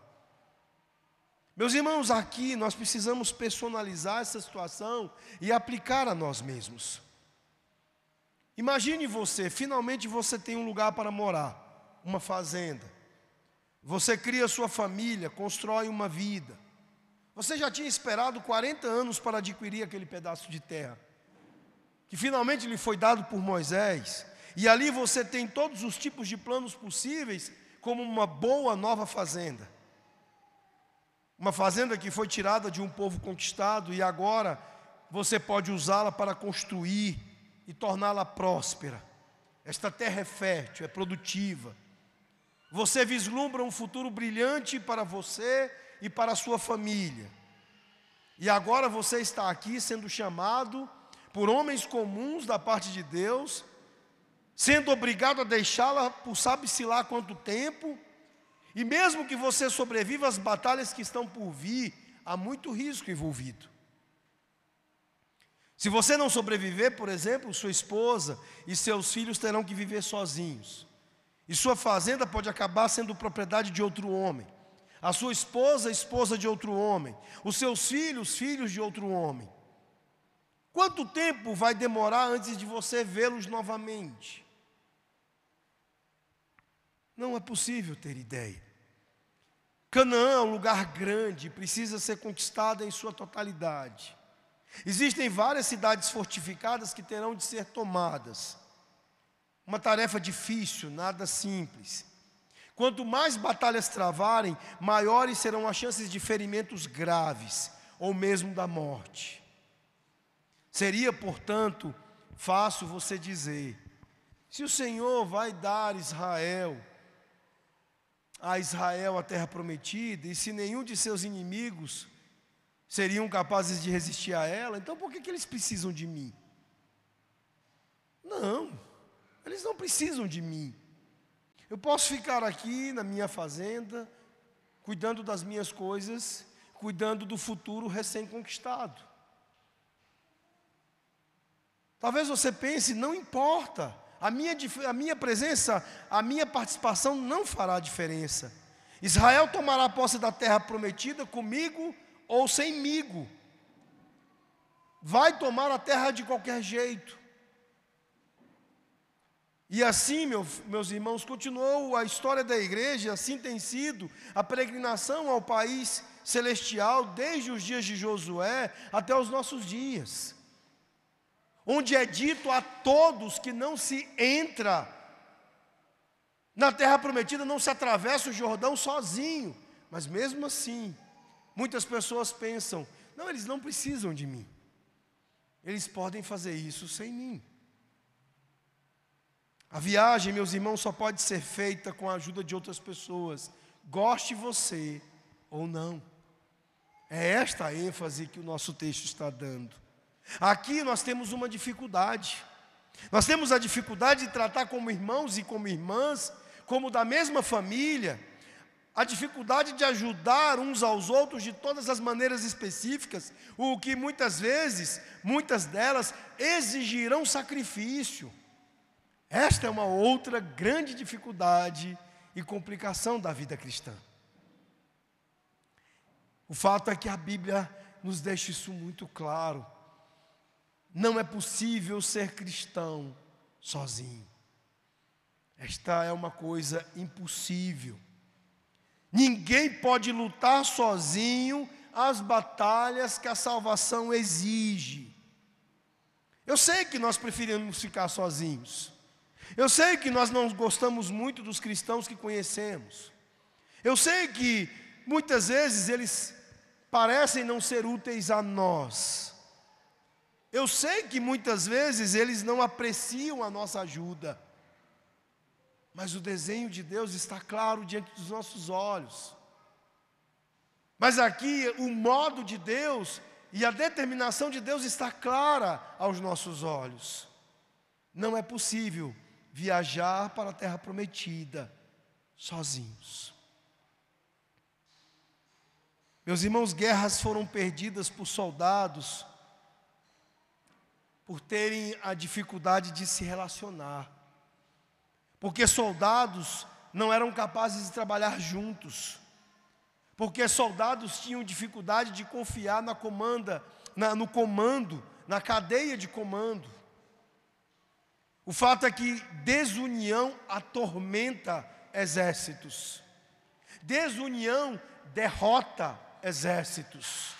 Meus irmãos, aqui nós precisamos personalizar essa situação e aplicar a nós mesmos. Imagine você, finalmente você tem um lugar para morar, uma fazenda. Você cria sua família, constrói uma vida. Você já tinha esperado 40 anos para adquirir aquele pedaço de terra que finalmente lhe foi dado por Moisés, e ali você tem todos os tipos de planos possíveis, como uma boa nova fazenda. Uma fazenda que foi tirada de um povo conquistado e agora você pode usá-la para construir e torná-la próspera. Esta terra é fértil, é produtiva. Você vislumbra um futuro brilhante para você e para a sua família. E agora você está aqui sendo chamado por homens comuns da parte de Deus, sendo obrigado a deixá-la por sabe-se lá quanto tempo, e mesmo que você sobreviva às batalhas que estão por vir, há muito risco envolvido. Se você não sobreviver, por exemplo, sua esposa e seus filhos terão que viver sozinhos. E sua fazenda pode acabar sendo propriedade de outro homem. A sua esposa, esposa de outro homem. Os seus filhos, filhos de outro homem. Quanto tempo vai demorar antes de você vê-los novamente? Não é possível ter ideia. Canaã é um lugar grande, precisa ser conquistado em sua totalidade. Existem várias cidades fortificadas que terão de ser tomadas. Uma tarefa difícil, nada simples. Quanto mais batalhas travarem, maiores serão as chances de ferimentos graves ou mesmo da morte. Seria, portanto, fácil você dizer: se o Senhor vai dar Israel, a Israel a terra prometida, e se nenhum de seus inimigos seriam capazes de resistir a ela, então por que, que eles precisam de mim? Não, eles não precisam de mim. Eu posso ficar aqui na minha fazenda, cuidando das minhas coisas, cuidando do futuro recém-conquistado. Talvez você pense, não importa, a minha, a minha presença, a minha participação não fará diferença. Israel tomará posse da terra prometida comigo ou semigo. Vai tomar a terra de qualquer jeito. E assim, meu, meus irmãos, continuou a história da igreja, assim tem sido a peregrinação ao país celestial desde os dias de Josué até os nossos dias onde é dito a todos que não se entra na terra prometida, não se atravessa o Jordão sozinho. Mas mesmo assim, muitas pessoas pensam: não, eles não precisam de mim. Eles podem fazer isso sem mim. A viagem, meus irmãos, só pode ser feita com a ajuda de outras pessoas, goste você ou não. É esta a ênfase que o nosso texto está dando. Aqui nós temos uma dificuldade. Nós temos a dificuldade de tratar como irmãos e como irmãs, como da mesma família, a dificuldade de ajudar uns aos outros de todas as maneiras específicas, o que muitas vezes, muitas delas, exigirão sacrifício. Esta é uma outra grande dificuldade e complicação da vida cristã. O fato é que a Bíblia nos deixa isso muito claro. Não é possível ser cristão sozinho. Esta é uma coisa impossível. Ninguém pode lutar sozinho as batalhas que a salvação exige. Eu sei que nós preferimos ficar sozinhos. Eu sei que nós não gostamos muito dos cristãos que conhecemos. Eu sei que muitas vezes eles parecem não ser úteis a nós. Eu sei que muitas vezes eles não apreciam a nossa ajuda. Mas o desenho de Deus está claro diante dos nossos olhos. Mas aqui o modo de Deus e a determinação de Deus está clara aos nossos olhos. Não é possível viajar para a terra prometida sozinhos. Meus irmãos, guerras foram perdidas por soldados por terem a dificuldade de se relacionar. Porque soldados não eram capazes de trabalhar juntos. Porque soldados tinham dificuldade de confiar na comanda, na, no comando, na cadeia de comando. O fato é que desunião atormenta exércitos. Desunião derrota exércitos.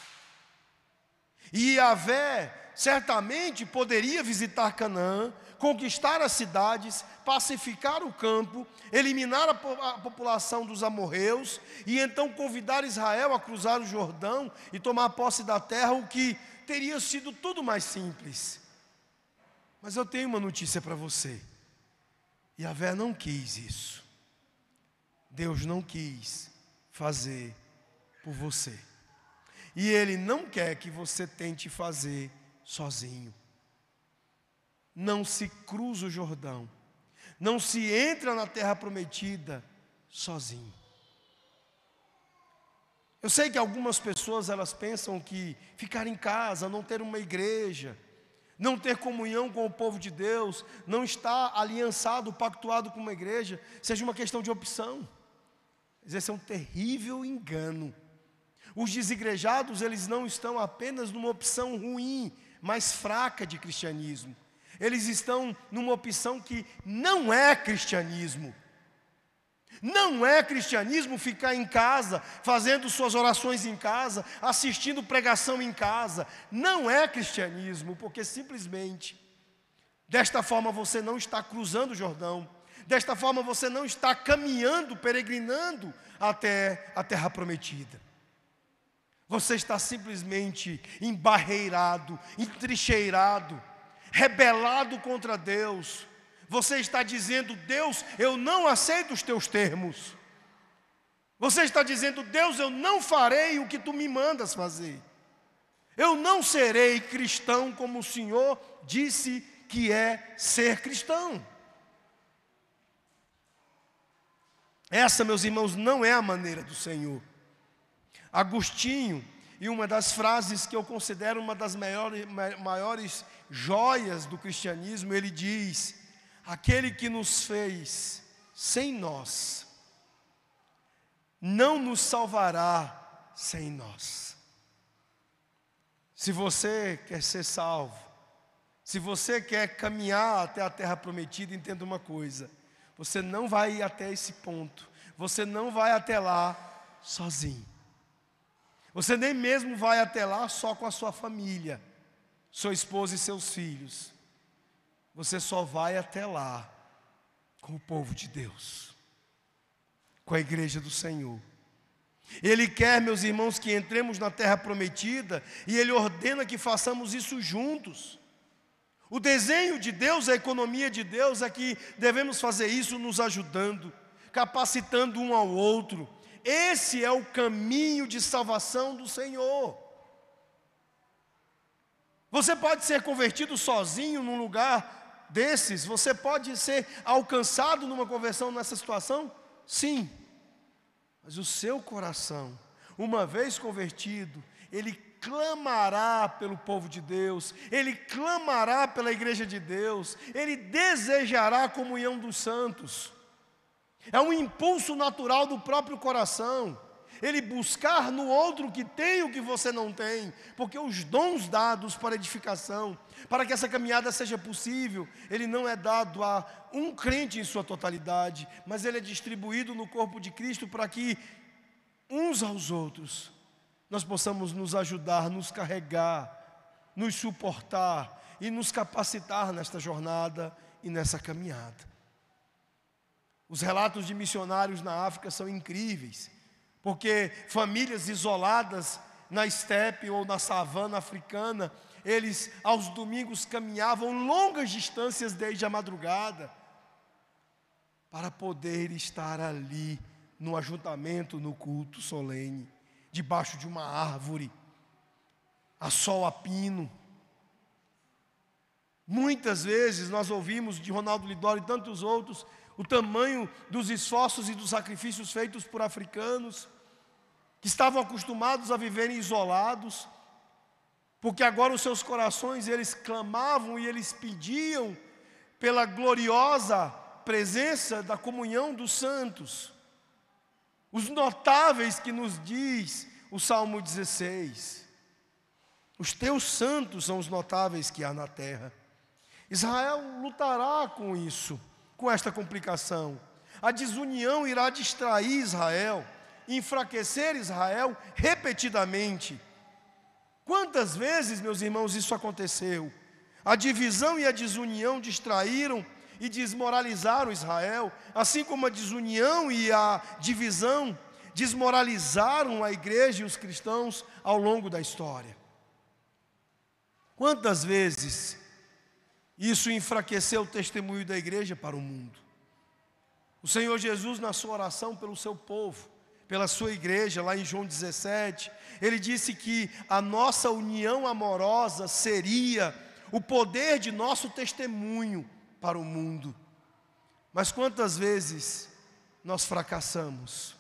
E Yahvé certamente poderia visitar Canaã, conquistar as cidades, pacificar o campo, eliminar a, a, população dos amorreus e então convidar Israel a cruzar o Jordão e tomar posse da terra, o que teria sido tudo mais simples. Mas eu tenho uma notícia para você. Yahvé não quis isso. Deus não quis fazer por você. E Ele não quer que você tente fazer sozinho. Não se cruza o Jordão. Não se entra na terra prometida sozinho. Eu sei que algumas pessoas elas pensam que ficar em casa, não ter uma igreja, não ter comunhão com o povo de Deus, não estar aliançado, pactuado com uma igreja, seja uma questão de opção. Esse é um terrível engano. Os desigrejados, eles não estão apenas numa opção ruim, mas fraca de cristianismo. Eles estão numa opção que não é cristianismo. Não é cristianismo ficar em casa, fazendo suas orações em casa, assistindo pregação em casa. Não é cristianismo, porque simplesmente, desta forma você não está cruzando o Jordão, desta forma você não está caminhando, peregrinando até a terra prometida. Você está simplesmente embarreirado, entrincheirado, rebelado contra Deus, você está dizendo: Deus, eu não aceito os teus termos. Você está dizendo: Deus, eu não farei o que tu me mandas fazer. Eu não serei cristão como o Senhor disse que é ser cristão. Essa, meus irmãos, não é a maneira do Senhor. Agostinho, e uma das frases que eu considero uma das maiores, maiores joias do cristianismo, ele diz: aquele que nos fez sem nós, não nos salvará sem nós. Se você quer ser salvo, se você quer caminhar até a terra prometida, entenda uma coisa: você não vai ir até esse ponto, você não vai até lá sozinho. Você nem mesmo vai até lá só com a sua família, sua esposa e seus filhos. Você só vai até lá com o povo de Deus, com a igreja do Senhor. Ele quer, meus irmãos, que entremos na terra prometida e Ele ordena que façamos isso juntos. O desenho de Deus, a economia de Deus é que devemos fazer isso nos ajudando, capacitando um ao outro. Esse é o caminho de salvação do Senhor. Você pode ser convertido sozinho num lugar desses, você pode ser alcançado numa conversão nessa situação? Sim. Mas o seu coração, uma vez convertido, ele clamará pelo povo de Deus, ele clamará pela igreja de Deus, ele desejará a comunhão dos santos. É um impulso natural do próprio coração ele buscar no outro que tem o que você não tem, porque os dons dados para edificação, para que essa caminhada seja possível, ele não é dado a um crente em sua totalidade, mas ele é distribuído no corpo de Cristo para que uns aos outros nós possamos nos ajudar, nos carregar, nos suportar e nos capacitar nesta jornada e nessa caminhada. Os relatos de missionários na África são incríveis porque famílias isoladas na estepe ou na savana africana, eles aos domingos caminhavam longas distâncias desde a madrugada para poder estar ali no ajuntamento, no culto solene, debaixo de uma árvore, a sol a pino. Muitas vezes nós ouvimos de Ronaldo Lidoro e tantos outros o tamanho dos esforços e dos sacrifícios feitos por africanos, que estavam acostumados a viverem isolados, porque agora os seus corações eles clamavam e eles pediam pela gloriosa presença da comunhão dos santos. Os notáveis que nos diz o Salmo 16. Os teus santos são os notáveis que há na terra. Israel lutará com isso com esta complicação. A desunião irá distrair Israel, enfraquecer Israel repetidamente. Quantas vezes, meus irmãos, isso aconteceu? A divisão e a desunião distraíram e desmoralizaram Israel, assim como a desunião e a divisão desmoralizaram a igreja e os cristãos ao longo da história. Quantas vezes isso enfraqueceu o testemunho da igreja para o mundo. O Senhor Jesus, na sua oração pelo seu povo, pela sua igreja, lá em João 17, ele disse que a nossa união amorosa seria o poder de nosso testemunho para o mundo. Mas quantas vezes nós fracassamos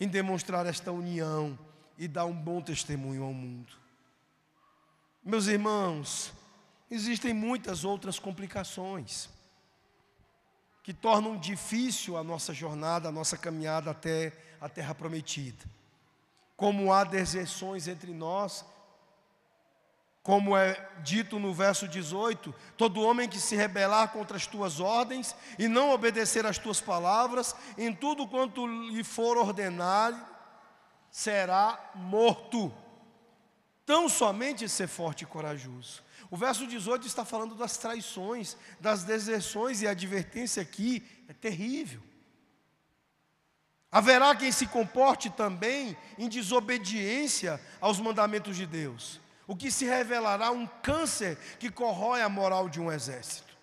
em demonstrar esta união e dar um bom testemunho ao mundo? Meus irmãos, existem muitas outras complicações que tornam difícil a nossa jornada, a nossa caminhada até a terra prometida. Como há deserções entre nós, como é dito no verso 18: todo homem que se rebelar contra as tuas ordens e não obedecer às tuas palavras, em tudo quanto lhe for ordenado, será morto. Tão somente ser forte e corajoso. O verso 18 está falando das traições, das deserções, e a advertência aqui é terrível. Haverá quem se comporte também em desobediência aos mandamentos de Deus, o que se revelará um câncer que corrói a moral de um exército.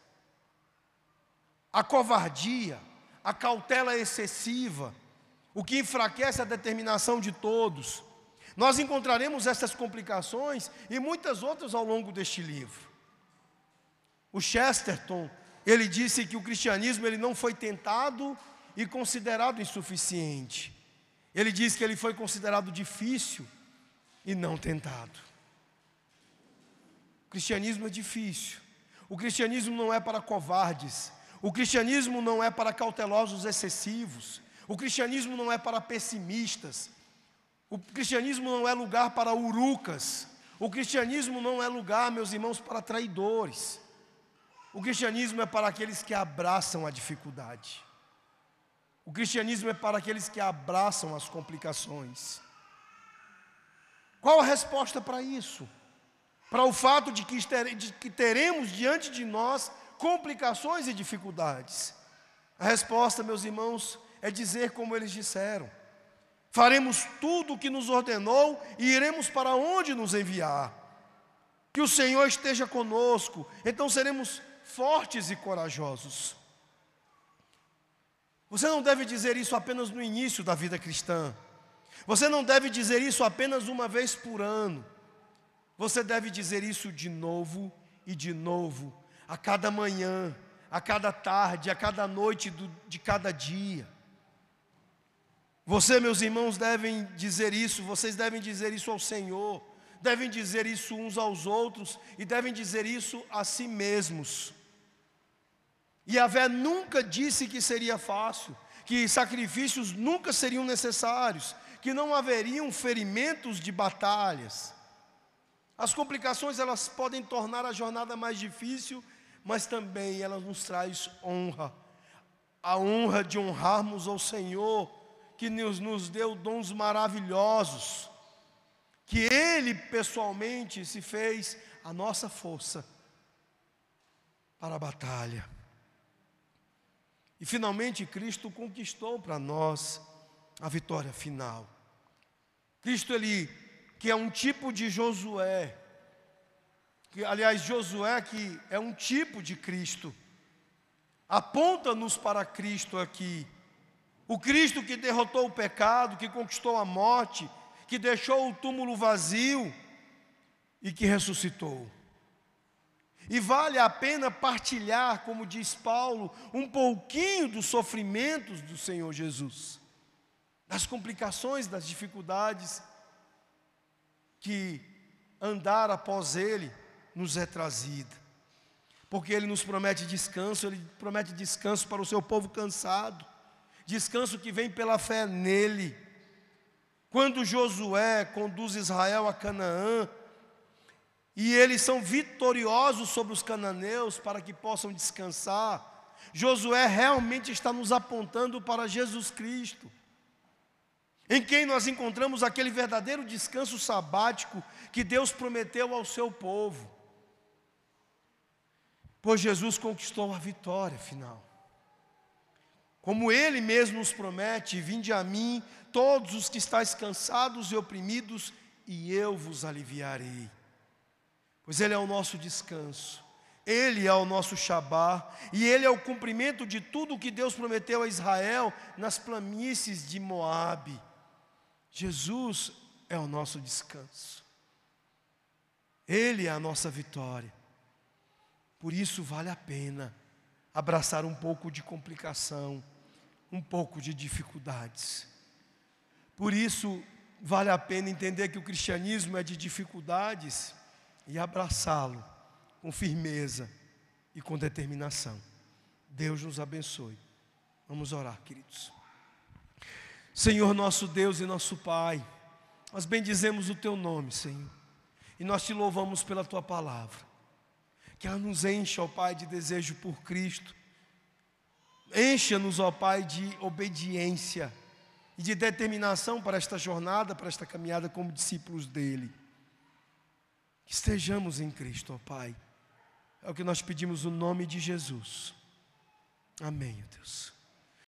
A covardia, a cautela excessiva, o que enfraquece a determinação de todos, nós encontraremos essas complicações e muitas outras ao longo deste livro. O Chesterton, ele disse que o cristianismo ele não foi tentado e considerado insuficiente. Ele disse que ele foi considerado difícil e não tentado. O cristianismo é difícil. O cristianismo não é para covardes. O cristianismo não é para cautelosos excessivos. O cristianismo não é para pessimistas. O cristianismo não é lugar para urucas. O cristianismo não é lugar, meus irmãos, para traidores. O cristianismo é para aqueles que abraçam a dificuldade. O cristianismo é para aqueles que abraçam as complicações. Qual a resposta para isso? Para o fato de que, teremos diante de nós complicações e dificuldades. A resposta, meus irmãos, é dizer como eles disseram faremos tudo o que nos ordenou e iremos para onde nos enviar. Que o Senhor esteja conosco, então seremos fortes e corajosos. Você não deve dizer isso apenas no início da vida cristã. Você não deve dizer isso apenas uma vez por ano. Você deve dizer isso de novo e de novo, a cada manhã, a cada tarde, a cada noite do, de cada dia. Você, meus irmãos, devem dizer isso, vocês devem dizer isso ao Senhor, devem dizer isso uns aos outros e devem dizer isso a si mesmos. E a Vé nunca disse que seria fácil, que sacrifícios nunca seriam necessários, que não haveriam ferimentos de batalhas. As complicações elas podem tornar a jornada mais difícil, mas também elas nos traz honra. A honra de honrarmos ao Senhor, que nos, nos deu dons maravilhosos, que Ele pessoalmente se fez a nossa força para a batalha. E finalmente Cristo conquistou para nós a vitória final. Cristo ele que é um tipo de Josué, que aliás Josué que é um tipo de Cristo. Aponta-nos para Cristo aqui. O Cristo que derrotou o pecado, que conquistou a morte, que deixou o túmulo vazio e que ressuscitou. E vale a pena partilhar, como diz Paulo, um pouquinho dos sofrimentos do Senhor Jesus, das complicações, das dificuldades que andar após Ele nos é trazida. Porque Ele nos promete descanso, Ele promete descanso para o seu povo cansado, descanso que vem pela fé nele. Quando Josué conduz Israel a Canaã, e eles são vitoriosos sobre os cananeus para que possam descansar. Josué realmente está nos apontando para Jesus Cristo, em quem nós encontramos aquele verdadeiro descanso sabático que Deus prometeu ao seu povo. Pois Jesus conquistou a vitória final. Como ele mesmo nos promete: Vinde a mim, todos os que estáis cansados e oprimidos, e eu vos aliviarei pois Ele é o nosso descanso, Ele é o nosso Shabá, e Ele é o cumprimento de tudo o que Deus prometeu a Israel nas planícies de Moabe. Jesus é o nosso descanso, Ele é a nossa vitória. Por isso vale a pena abraçar um pouco de complicação, um pouco de dificuldades. Por isso vale a pena entender que o cristianismo é de dificuldades e abraçá-lo com firmeza e com determinação. Deus nos abençoe. Vamos orar, queridos. Senhor nosso Deus e nosso Pai, nós bendizemos o teu nome, Senhor, e nós te louvamos pela tua palavra. Que ela nos encha, ó Pai, de desejo por Cristo. Encha-nos, ó Pai, de obediência e de determinação para esta jornada, para esta caminhada como discípulos dele. Que estejamos em Cristo, ó Pai. É o que nós pedimos no nome de Jesus. Amém, Deus.